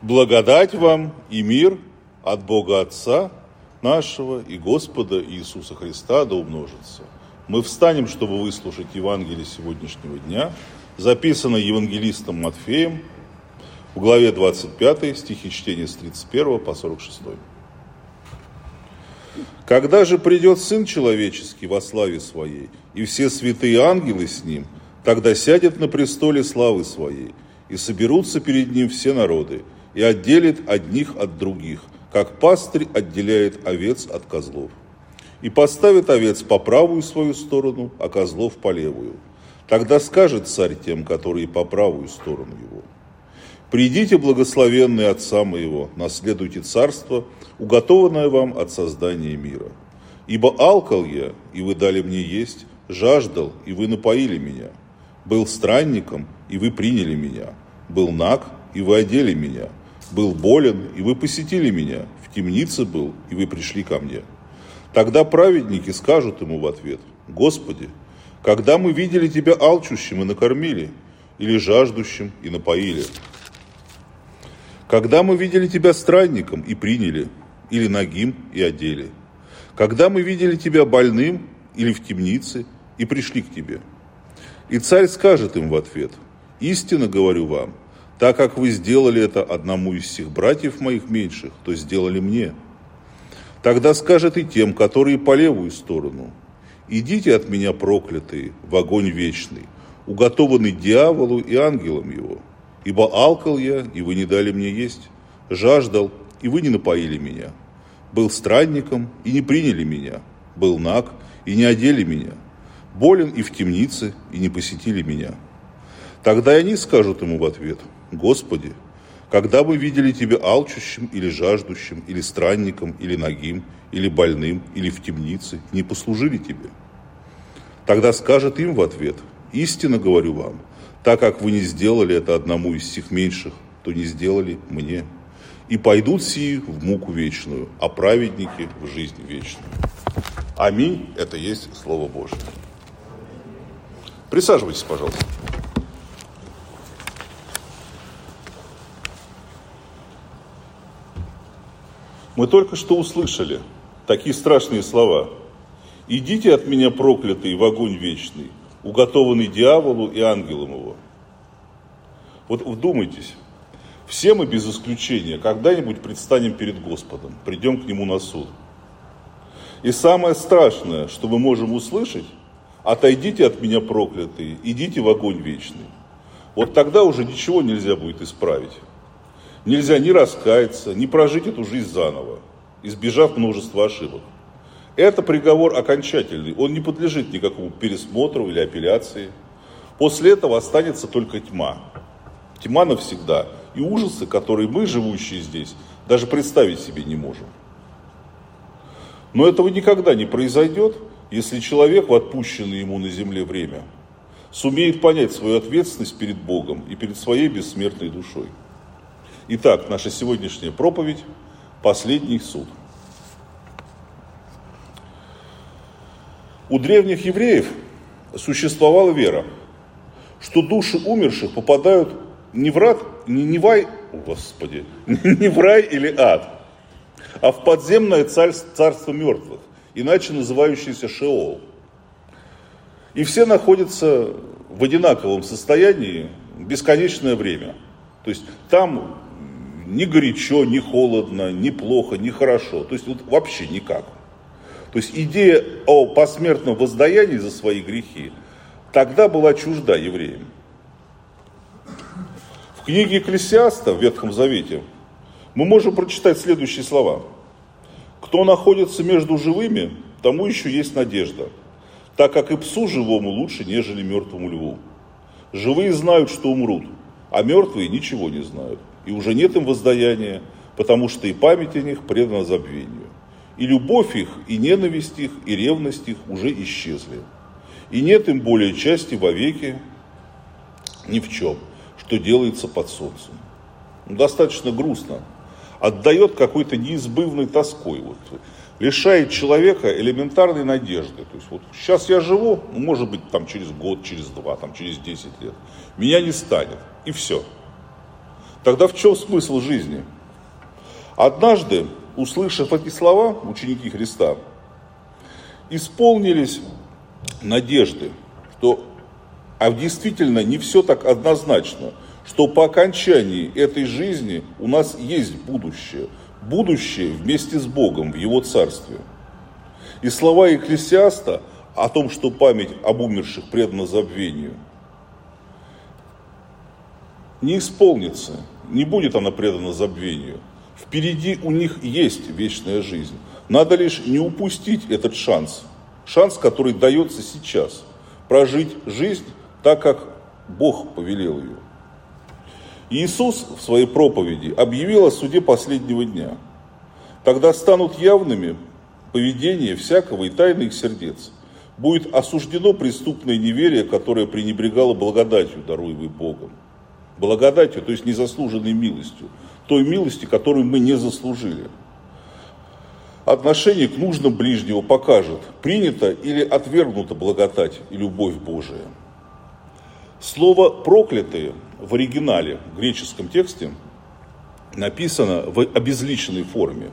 Благодать вам и мир от Бога Отца нашего и Господа Иисуса Христа да умножится. Мы встанем, чтобы выслушать Евангелие сегодняшнего дня, записанное евангелистом Матфеем в главе 25, стихи чтения с 31 по 46. Когда же придет Сын Человеческий во славе Своей, и все святые ангелы с Ним, тогда сядет на престоле славы Своей, и соберутся перед Ним все народы – и отделит одних от других, как пастырь отделяет овец от козлов. И поставит овец по правую свою сторону, а козлов по левую. Тогда скажет царь тем, которые по правую сторону его. Придите, благословенные Отца моего, наследуйте царство, уготованное вам от создания мира. Ибо алкал я, и вы дали мне есть, жаждал, и вы напоили меня. Был странником, и вы приняли меня. Был наг, и вы одели меня был болен, и вы посетили меня, в темнице был, и вы пришли ко мне. Тогда праведники скажут ему в ответ, Господи, когда мы видели Тебя алчущим и накормили, или жаждущим и напоили? Когда мы видели Тебя странником и приняли, или нагим и одели? Когда мы видели Тебя больным или в темнице и пришли к Тебе? И царь скажет им в ответ, истинно говорю вам, так как вы сделали это одному из всех братьев моих меньших, то сделали мне. Тогда скажет и тем, которые по левую сторону, идите от меня проклятые в огонь вечный, уготованный дьяволу и ангелам его. Ибо алкал я, и вы не дали мне есть, жаждал, и вы не напоили меня, был странником, и не приняли меня, был наг, и не одели меня, болен и в темнице, и не посетили меня. Тогда они скажут ему в ответ – Господи, когда мы видели Тебя алчущим или жаждущим, или странником, или нагим, или больным, или в темнице, не послужили Тебе? Тогда скажет им в ответ, истинно говорю вам, так как вы не сделали это одному из всех меньших, то не сделали мне. И пойдут сии в муку вечную, а праведники в жизнь вечную. Аминь. Это есть Слово Божье. Присаживайтесь, пожалуйста. Мы только что услышали такие страшные слова. «Идите от меня, проклятые, в огонь вечный, уготованный дьяволу и ангелам его». Вот вдумайтесь, все мы без исключения когда-нибудь предстанем перед Господом, придем к Нему на суд. И самое страшное, что мы можем услышать, отойдите от меня, проклятые, идите в огонь вечный. Вот тогда уже ничего нельзя будет исправить. Нельзя ни раскаяться, ни прожить эту жизнь заново, избежав множества ошибок. Это приговор окончательный, он не подлежит никакому пересмотру или апелляции. После этого останется только тьма. Тьма навсегда. И ужасы, которые мы, живущие здесь, даже представить себе не можем. Но этого никогда не произойдет, если человек в отпущенное ему на земле время сумеет понять свою ответственность перед Богом и перед своей бессмертной душой. Итак, наша сегодняшняя проповедь – последний суд. У древних евреев существовала вера, что души умерших попадают не в рад, не, не в рай, господи, не в рай или ад, а в подземное царство, царство мертвых, иначе называющееся Шеол. И все находятся в одинаковом состоянии бесконечное время. То есть там ни горячо, ни холодно, ни плохо, ни хорошо. То есть вот вообще никак. То есть идея о посмертном воздаянии за свои грехи тогда была чужда евреям. В книге Экклесиаста в Ветхом Завете мы можем прочитать следующие слова. «Кто находится между живыми, тому еще есть надежда, так как и псу живому лучше, нежели мертвому льву. Живые знают, что умрут, а мертвые ничего не знают и уже нет им воздаяния, потому что и память о них предана забвению. И любовь их, и ненависть их, и ревность их уже исчезли. И нет им более части вовеки ни в чем, что делается под солнцем. Ну, достаточно грустно. Отдает какой-то неизбывной тоской. Вот, лишает человека элементарной надежды. То есть вот сейчас я живу, ну, может быть, там через год, через два, там через 10 лет. Меня не станет. И все. Тогда в чем смысл жизни? Однажды, услышав эти слова, ученики Христа, исполнились надежды, что а действительно не все так однозначно, что по окончании этой жизни у нас есть будущее. Будущее вместе с Богом в Его Царстве. И слова Екклесиаста о том, что память об умерших предана забвению, не исполнится, не будет она предана забвению. Впереди у них есть вечная жизнь. Надо лишь не упустить этот шанс. Шанс, который дается сейчас. Прожить жизнь так, как Бог повелел ее. Иисус в своей проповеди объявил о суде последнего дня. Тогда станут явными поведение всякого и тайных сердец. Будет осуждено преступное неверие, которое пренебрегало благодатью, даруемой Богом. Благодатью, то есть незаслуженной милостью. Той милости, которую мы не заслужили. Отношение к нужным ближнего покажет, принята или отвергнута благодать и любовь Божия. Слово «проклятые» в оригинале, в греческом тексте, написано в обезличенной форме.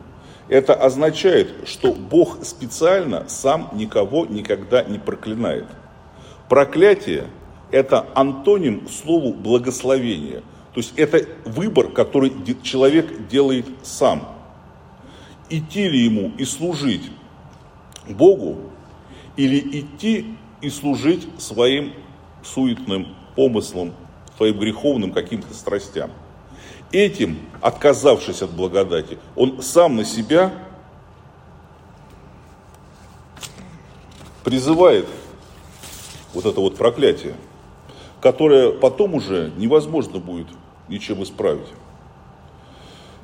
Это означает, что Бог специально сам никого никогда не проклинает. Проклятие – это антоним слову благословение. То есть это выбор, который человек делает сам. Идти ли ему и служить Богу, или идти и служить своим суетным помыслам, своим греховным каким-то страстям. Этим, отказавшись от благодати, он сам на себя призывает вот это вот проклятие, которое потом уже невозможно будет ничем исправить.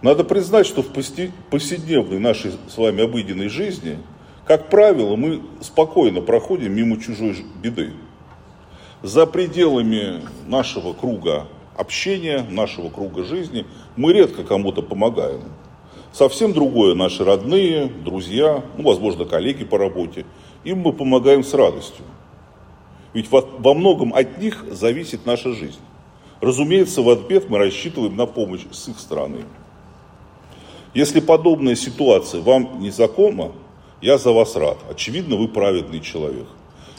Надо признать, что в повседневной нашей с вами обыденной жизни, как правило, мы спокойно проходим мимо чужой беды за пределами нашего круга общения, нашего круга жизни, мы редко кому-то помогаем. Совсем другое наши родные, друзья, ну, возможно, коллеги по работе. Им мы помогаем с радостью. Ведь во, во многом от них зависит наша жизнь. Разумеется, в ответ мы рассчитываем на помощь с их стороны. Если подобная ситуация вам не знакома, я за вас рад. Очевидно, вы праведный человек.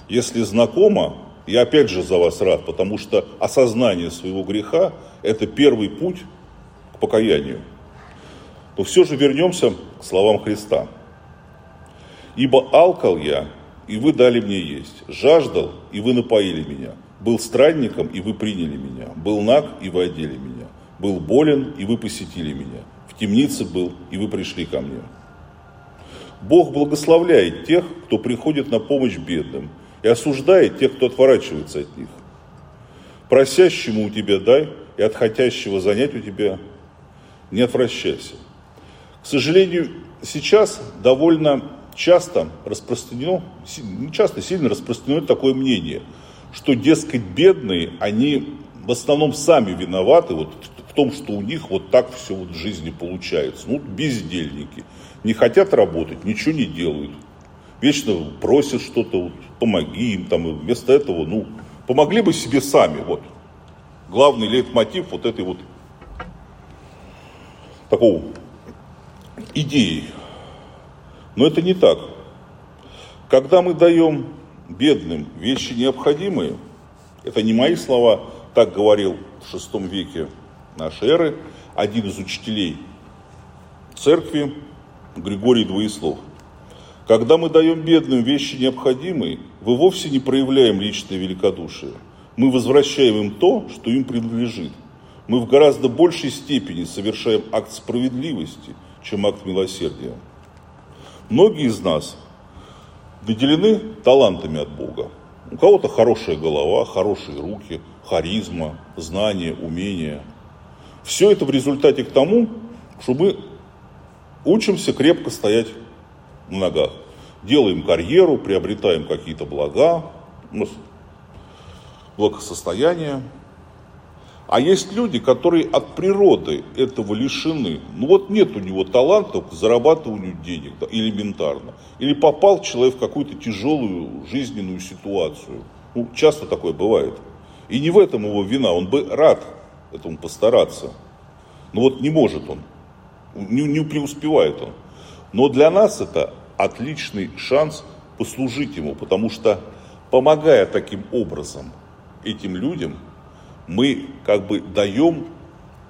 Если знакомо, я опять же за вас рад, потому что осознание своего греха – это первый путь к покаянию. Но все же вернемся к словам Христа. «Ибо алкал я, и вы дали мне есть, жаждал, и вы напоили меня, был странником, и вы приняли меня, был наг, и вы одели меня, был болен, и вы посетили меня, в темнице был, и вы пришли ко мне». Бог благословляет тех, кто приходит на помощь бедным – и осуждает тех, кто отворачивается от них. Просящему у тебя дай, и от хотящего занять у тебя не отвращайся. К сожалению, сейчас довольно часто распространено, не часто, сильно распространено такое мнение, что, дескать, бедные, они в основном сами виноваты вот в том, что у них вот так все вот в жизни получается. Ну, бездельники. Не хотят работать, ничего не делают вечно просят что-то, вот, помоги им, там, и вместо этого, ну, помогли бы себе сами, вот. Главный лейтмотив вот этой вот такого идеи. Но это не так. Когда мы даем бедным вещи необходимые, это не мои слова, так говорил в шестом веке нашей эры один из учителей церкви Григорий Двоеслов – когда мы даем бедным вещи необходимые, вы вовсе не проявляем личное великодушие. Мы возвращаем им то, что им принадлежит. Мы в гораздо большей степени совершаем акт справедливости, чем акт милосердия. Многие из нас наделены талантами от Бога. У кого-то хорошая голова, хорошие руки, харизма, знания, умения. Все это в результате к тому, что мы учимся крепко стоять на ногах. Делаем карьеру, приобретаем какие-то блага, благосостояние. А есть люди, которые от природы этого лишены. Ну вот нет у него таланта к зарабатыванию денег, да, элементарно. Или попал человек в какую-то тяжелую жизненную ситуацию. Ну, часто такое бывает. И не в этом его вина, он бы рад этому постараться. Но вот не может он, не, не преуспевает он. Но для нас это отличный шанс послужить ему, потому что помогая таким образом этим людям, мы как бы даем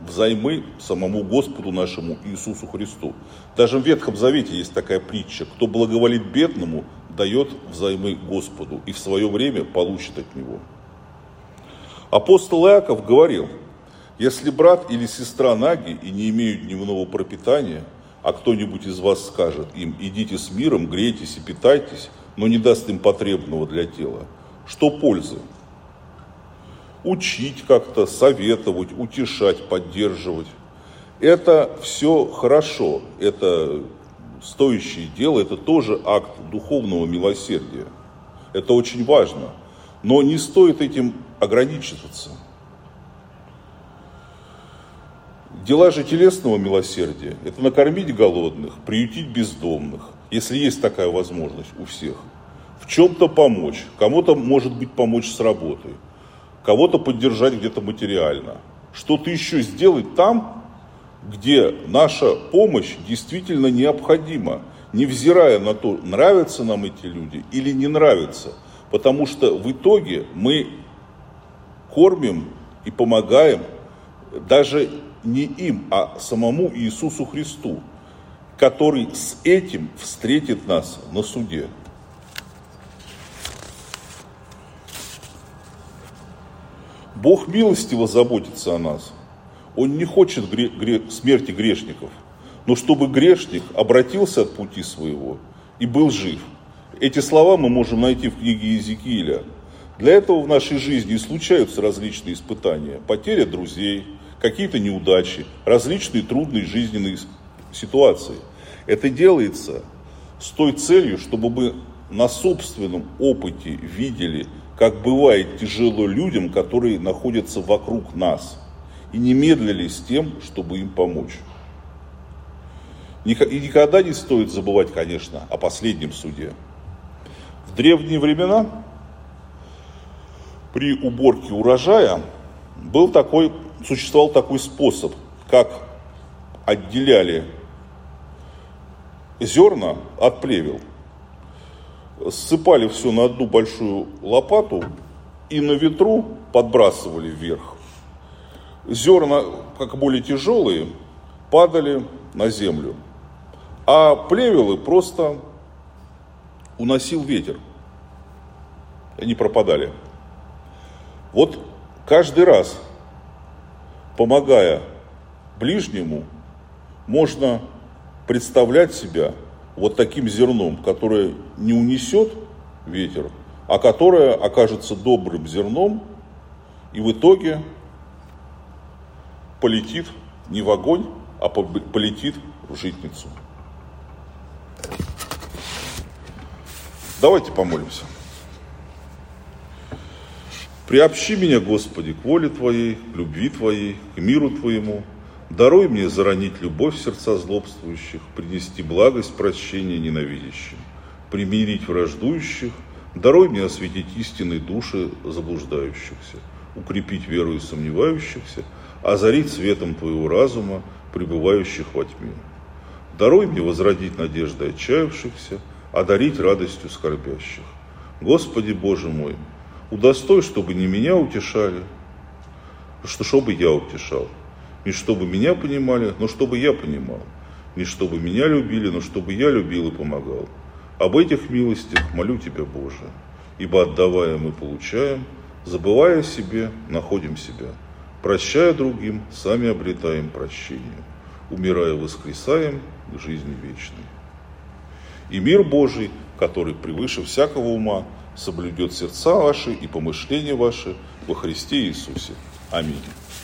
взаймы самому Господу нашему Иисусу Христу. Даже в Ветхом Завете есть такая притча, кто благоволит бедному, дает взаймы Господу и в свое время получит от Него. Апостол Иаков говорил, если брат или сестра наги и не имеют дневного пропитания, а кто-нибудь из вас скажет им, идите с миром, грейтесь и питайтесь, но не даст им потребного для тела, что пользы? Учить как-то, советовать, утешать, поддерживать. Это все хорошо, это стоящее дело, это тоже акт духовного милосердия. Это очень важно. Но не стоит этим ограничиваться. Дела же телесного милосердия – это накормить голодных, приютить бездомных, если есть такая возможность у всех. В чем-то помочь, кому-то, может быть, помочь с работой, кого-то поддержать где-то материально. Что-то еще сделать там, где наша помощь действительно необходима, невзирая на то, нравятся нам эти люди или не нравятся. Потому что в итоге мы кормим и помогаем даже не им, а самому Иисусу Христу, который с этим встретит нас на суде. Бог милостиво заботится о нас. Он не хочет гре- гре- смерти грешников, но чтобы грешник обратился от пути своего и был жив. Эти слова мы можем найти в книге Иезекииля. Для этого в нашей жизни случаются различные испытания. Потеря друзей, какие-то неудачи, различные трудные жизненные ситуации. Это делается с той целью, чтобы мы на собственном опыте видели, как бывает тяжело людям, которые находятся вокруг нас, и не медлили с тем, чтобы им помочь. И никогда не стоит забывать, конечно, о последнем суде. В древние времена при уборке урожая был такой существовал такой способ, как отделяли зерна от плевел. Ссыпали все на одну большую лопату и на ветру подбрасывали вверх. Зерна, как более тяжелые, падали на землю. А плевелы просто уносил ветер. Они пропадали. Вот каждый раз, помогая ближнему, можно представлять себя вот таким зерном, которое не унесет ветер, а которое окажется добрым зерном и в итоге полетит не в огонь, а полетит в житницу. Давайте помолимся. Приобщи меня, Господи, к воле Твоей, к любви Твоей, к миру Твоему. Даруй мне заронить любовь сердца злобствующих, принести благость прощения ненавидящим, примирить враждующих, даруй мне осветить истинные души заблуждающихся, укрепить веру и сомневающихся, озарить светом Твоего разума, пребывающих во тьме. Даруй мне возродить надежды отчаявшихся, одарить радостью скорбящих. Господи Боже мой, удостой, чтобы не меня утешали, что чтобы я утешал. Не чтобы меня понимали, но чтобы я понимал. Не чтобы меня любили, но чтобы я любил и помогал. Об этих милостях молю Тебя, Боже, ибо отдавая мы получаем, забывая о себе, находим себя. Прощая другим, сами обретаем прощение. Умирая, воскресаем к жизни вечной. И мир Божий, который превыше всякого ума, соблюдет сердца ваши и помышления ваши во Христе Иисусе. Аминь.